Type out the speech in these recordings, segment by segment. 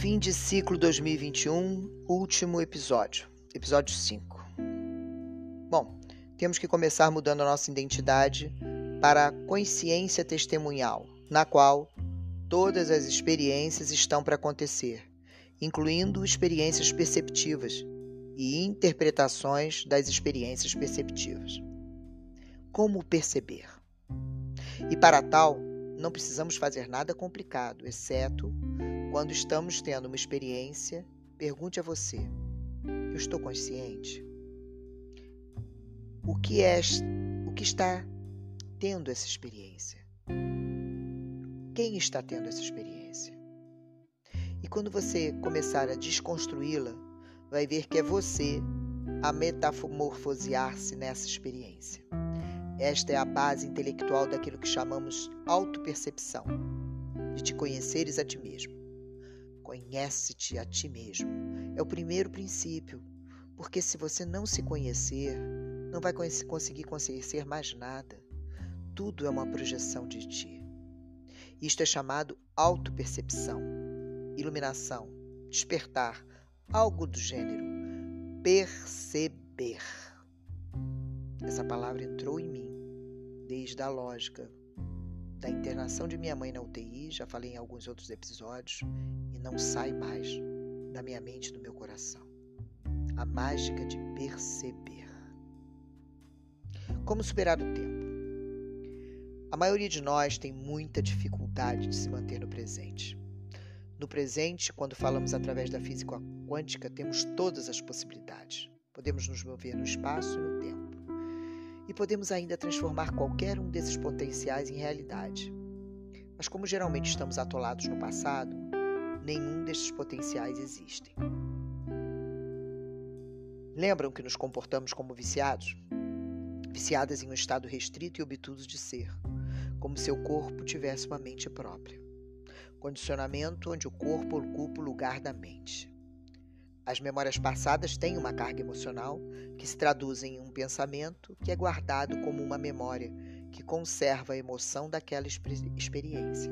Fim de ciclo 2021, último episódio, episódio 5. Bom, temos que começar mudando a nossa identidade para a consciência testemunhal, na qual todas as experiências estão para acontecer, incluindo experiências perceptivas e interpretações das experiências perceptivas. Como perceber? E para tal, não precisamos fazer nada complicado, exceto quando estamos tendo uma experiência, pergunte a você: eu estou consciente? O que é o que está tendo essa experiência? Quem está tendo essa experiência? E quando você começar a desconstruí-la, vai ver que é você a metamorfosear-se nessa experiência. Esta é a base intelectual daquilo que chamamos autopercepção, de te conheceres a ti mesmo. Conhece-te a ti mesmo. É o primeiro princípio, porque se você não se conhecer, não vai conseguir conhecer mais nada. Tudo é uma projeção de ti. Isto é chamado autopercepção, iluminação, despertar, algo do gênero perceber. Essa palavra entrou em mim desde a lógica da internação de minha mãe na UTI, já falei em alguns outros episódios, e não sai mais da minha mente e do meu coração. A mágica de perceber. Como superar o tempo? A maioria de nós tem muita dificuldade de se manter no presente. No presente, quando falamos através da física quântica, temos todas as possibilidades. Podemos nos mover no espaço e no tempo e podemos ainda transformar qualquer um desses potenciais em realidade. Mas, como geralmente estamos atolados no passado, nenhum desses potenciais existem. Lembram que nos comportamos como viciados? Viciadas em um estado restrito e obtuso de ser, como se o corpo tivesse uma mente própria. Condicionamento onde o corpo ocupa o lugar da mente. As memórias passadas têm uma carga emocional que se traduz em um pensamento que é guardado como uma memória que conserva a emoção daquela experiência.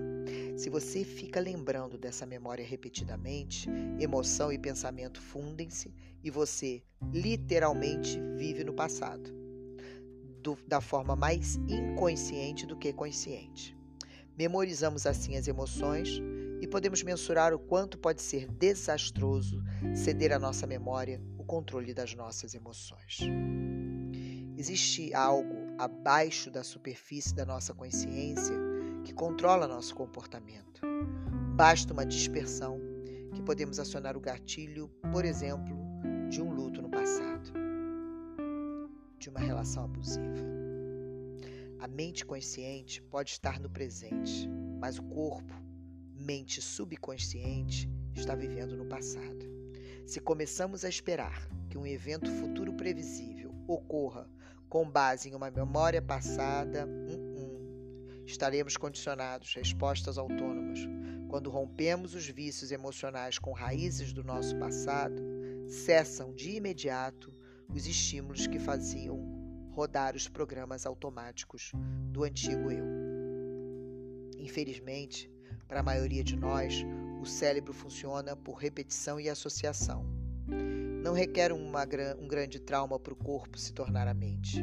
Se você fica lembrando dessa memória repetidamente, emoção e pensamento fundem-se e você literalmente vive no passado, do, da forma mais inconsciente do que consciente. Memorizamos assim as emoções e podemos mensurar o quanto pode ser desastroso ceder à nossa memória o controle das nossas emoções. Existe algo abaixo da superfície da nossa consciência que controla nosso comportamento. Basta uma dispersão que podemos acionar o gatilho, por exemplo, de um luto no passado, de uma relação abusiva. A mente consciente pode estar no presente, mas o corpo mente subconsciente está vivendo no passado. Se começamos a esperar que um evento futuro previsível ocorra com base em uma memória passada, estaremos condicionados, respostas autônomas. Quando rompemos os vícios emocionais com raízes do nosso passado, cessam de imediato os estímulos que faziam rodar os programas automáticos do antigo eu. Infelizmente, para a maioria de nós, o cérebro funciona por repetição e associação. Não requer uma, um grande trauma para o corpo se tornar a mente.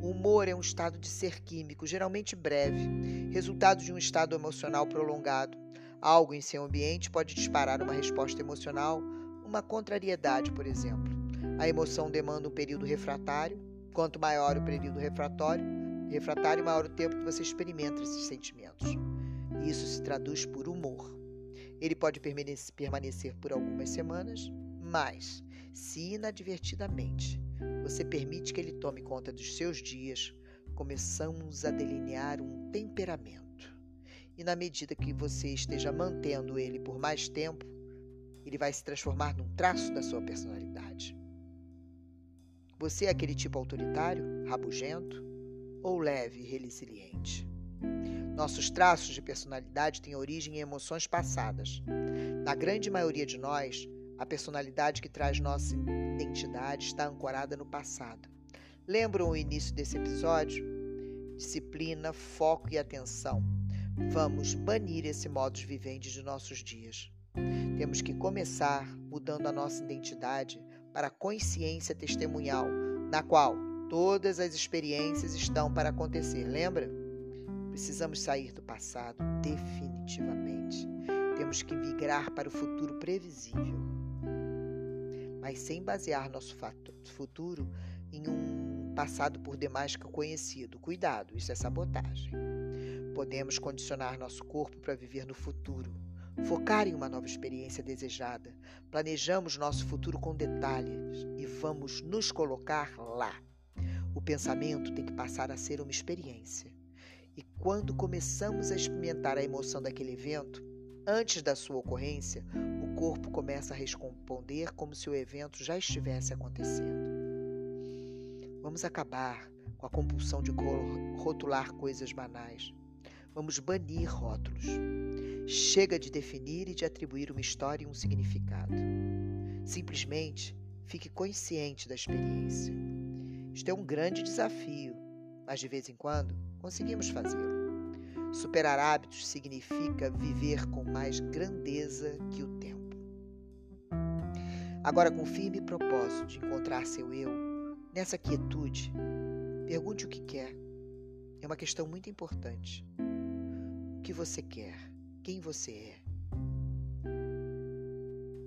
O humor é um estado de ser químico, geralmente breve, resultado de um estado emocional prolongado. Algo em seu ambiente pode disparar uma resposta emocional, uma contrariedade, por exemplo. A emoção demanda um período refratário. Quanto maior o período refratário, refratário maior o tempo que você experimenta esses sentimentos. Isso se traduz por humor. Ele pode permanecer por algumas semanas, mas, se inadvertidamente você permite que ele tome conta dos seus dias, começamos a delinear um temperamento. E na medida que você esteja mantendo ele por mais tempo, ele vai se transformar num traço da sua personalidade. Você é aquele tipo autoritário, rabugento ou leve e resiliente? Nossos traços de personalidade têm origem em emoções passadas. Na grande maioria de nós, a personalidade que traz nossa identidade está ancorada no passado. Lembram o início desse episódio? Disciplina, foco e atenção. Vamos banir esse modus vivendi de nossos dias. Temos que começar mudando a nossa identidade para a consciência testemunhal, na qual todas as experiências estão para acontecer. Lembra? Precisamos sair do passado definitivamente. Temos que migrar para o futuro previsível, mas sem basear nosso futuro em um passado por demais conhecido. Cuidado, isso é sabotagem. Podemos condicionar nosso corpo para viver no futuro, focar em uma nova experiência desejada. Planejamos nosso futuro com detalhes e vamos nos colocar lá. O pensamento tem que passar a ser uma experiência. E quando começamos a experimentar a emoção daquele evento, antes da sua ocorrência, o corpo começa a responder como se o evento já estivesse acontecendo. Vamos acabar com a compulsão de rotular coisas banais. Vamos banir rótulos. Chega de definir e de atribuir uma história e um significado. Simplesmente fique consciente da experiência. Isto é um grande desafio, mas de vez em quando conseguimos fazê-lo. Superar hábitos significa viver com mais grandeza que o tempo. Agora, com firme propósito de encontrar seu eu, nessa quietude, pergunte o que quer. É uma questão muito importante. O que você quer? Quem você é?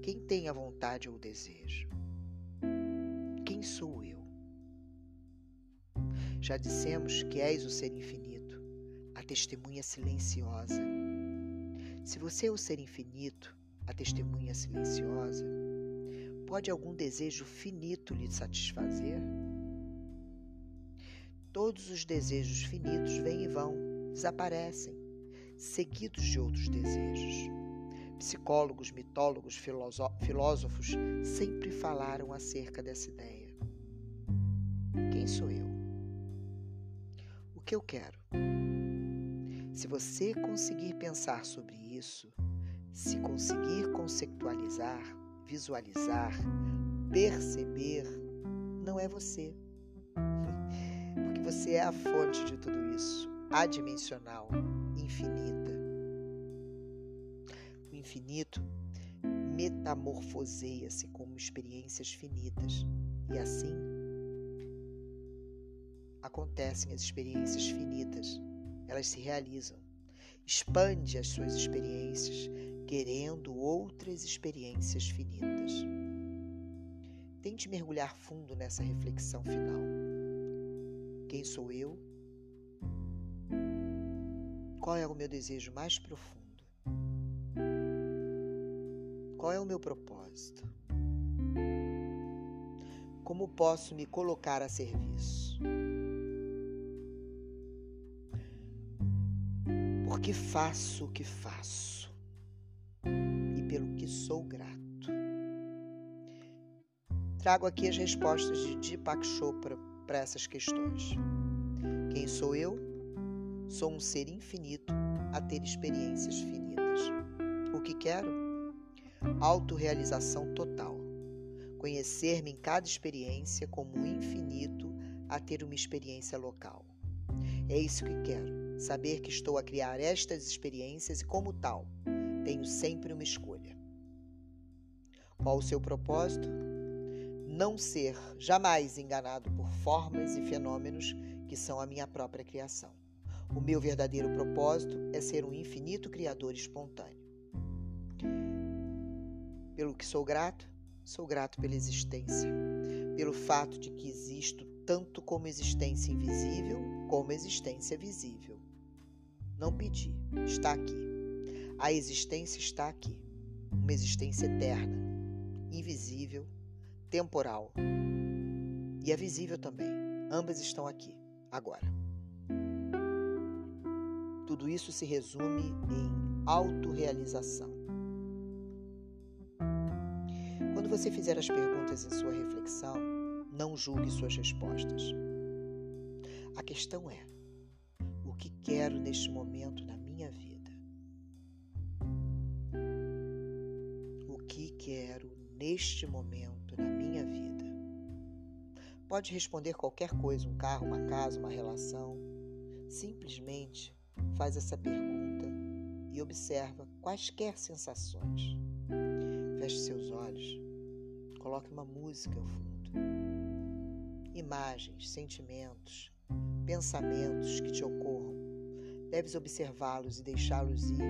Quem tem a vontade ou o desejo? Quem sou eu? Já dissemos que és o ser infinito, a testemunha silenciosa. Se você é o ser infinito, a testemunha silenciosa, pode algum desejo finito lhe satisfazer? Todos os desejos finitos vêm e vão, desaparecem, seguidos de outros desejos. Psicólogos, mitólogos, filósofos sempre falaram acerca dessa ideia. Quem sou eu? Que eu quero. Se você conseguir pensar sobre isso, se conseguir conceitualizar, visualizar, perceber, não é você. Porque você é a fonte de tudo isso, adimensional, infinita. O infinito metamorfoseia-se como experiências finitas e assim acontecem as experiências finitas, elas se realizam. Expande as suas experiências, querendo outras experiências finitas. Tente mergulhar fundo nessa reflexão final. Quem sou eu? Qual é o meu desejo mais profundo? Qual é o meu propósito? Como posso me colocar a serviço? Porque faço o que faço e pelo que sou grato. Trago aqui as respostas de Deepak Chopra para essas questões. Quem sou eu? Sou um ser infinito a ter experiências finitas. O que quero? Autorealização total. Conhecer-me em cada experiência como um infinito a ter uma experiência local. É isso que quero saber que estou a criar estas experiências e, como tal, tenho sempre uma escolha. Qual o seu propósito? Não ser jamais enganado por formas e fenômenos que são a minha própria criação. O meu verdadeiro propósito é ser um infinito criador espontâneo. Pelo que sou grato? Sou grato pela existência, pelo fato de que existo tanto como existência invisível como existência visível. Não pedi, está aqui. A existência está aqui. Uma existência eterna, invisível, temporal e é visível também. Ambas estão aqui, agora. Tudo isso se resume em autorrealização. Quando você fizer as perguntas em sua reflexão, não julgue suas respostas. A questão é: que quero neste momento neste momento na minha vida. Pode responder qualquer coisa, um carro, uma casa, uma relação. Simplesmente faz essa pergunta e observa quaisquer sensações. Feche seus olhos. Coloque uma música ao fundo. Imagens, sentimentos, pensamentos que te ocorram. Deves observá-los e deixá-los ir,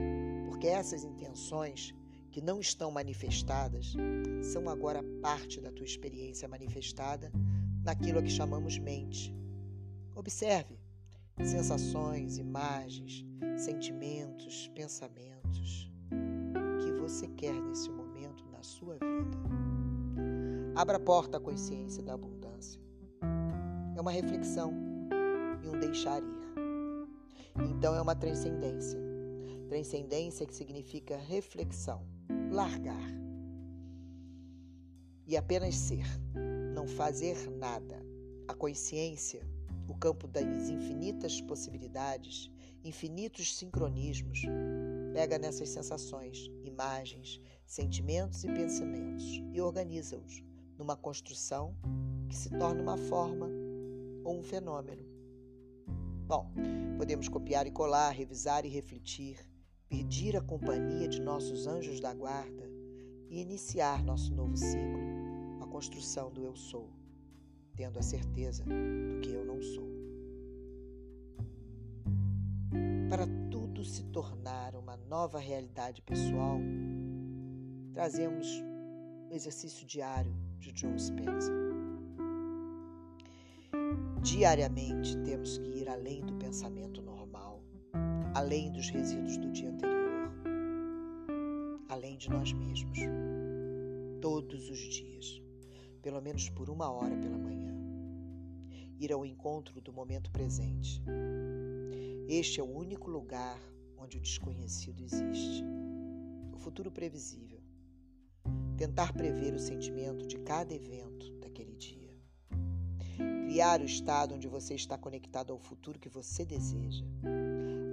porque essas intenções que não estão manifestadas são agora parte da tua experiência manifestada naquilo a que chamamos mente. Observe sensações, imagens, sentimentos, pensamentos. O que você quer nesse momento na sua vida? Abra a porta à consciência da abundância. É uma reflexão e um deixar ir. Então é uma transcendência. Transcendência que significa reflexão, largar. E apenas ser, não fazer nada. A consciência o campo das infinitas possibilidades, infinitos sincronismos, pega nessas sensações, imagens, sentimentos e pensamentos e organiza-os numa construção que se torna uma forma ou um fenômeno. Bom, podemos copiar e colar, revisar e refletir, pedir a companhia de nossos anjos da guarda e iniciar nosso novo ciclo, a construção do Eu Sou tendo a certeza do que eu não sou. Para tudo se tornar uma nova realidade pessoal, trazemos o exercício diário de Joe Spencer. Diariamente temos que ir além do pensamento normal, além dos resíduos do dia anterior, além de nós mesmos, todos os dias pelo menos por uma hora pela manhã. Ir ao encontro do momento presente. Este é o único lugar onde o desconhecido existe. O futuro previsível. Tentar prever o sentimento de cada evento daquele dia. Criar o estado onde você está conectado ao futuro que você deseja.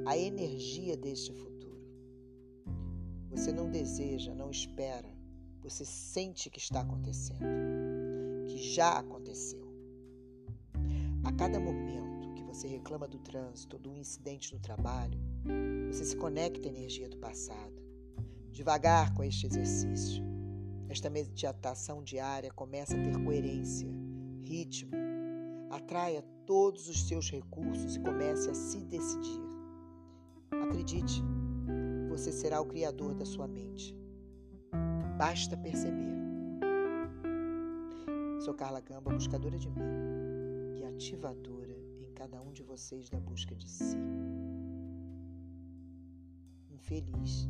A energia deste futuro. Você não deseja, não espera, você sente que está acontecendo que já aconteceu. A cada momento que você reclama do trânsito, do incidente no trabalho, você se conecta à energia do passado. Devagar com este exercício, esta meditação diária começa a ter coerência, ritmo, atraia todos os seus recursos e comece a se decidir. Acredite, você será o criador da sua mente. Basta perceber. Sou Carla Gamba, buscadora de mim e ativadora em cada um de vocês da busca de si. Um feliz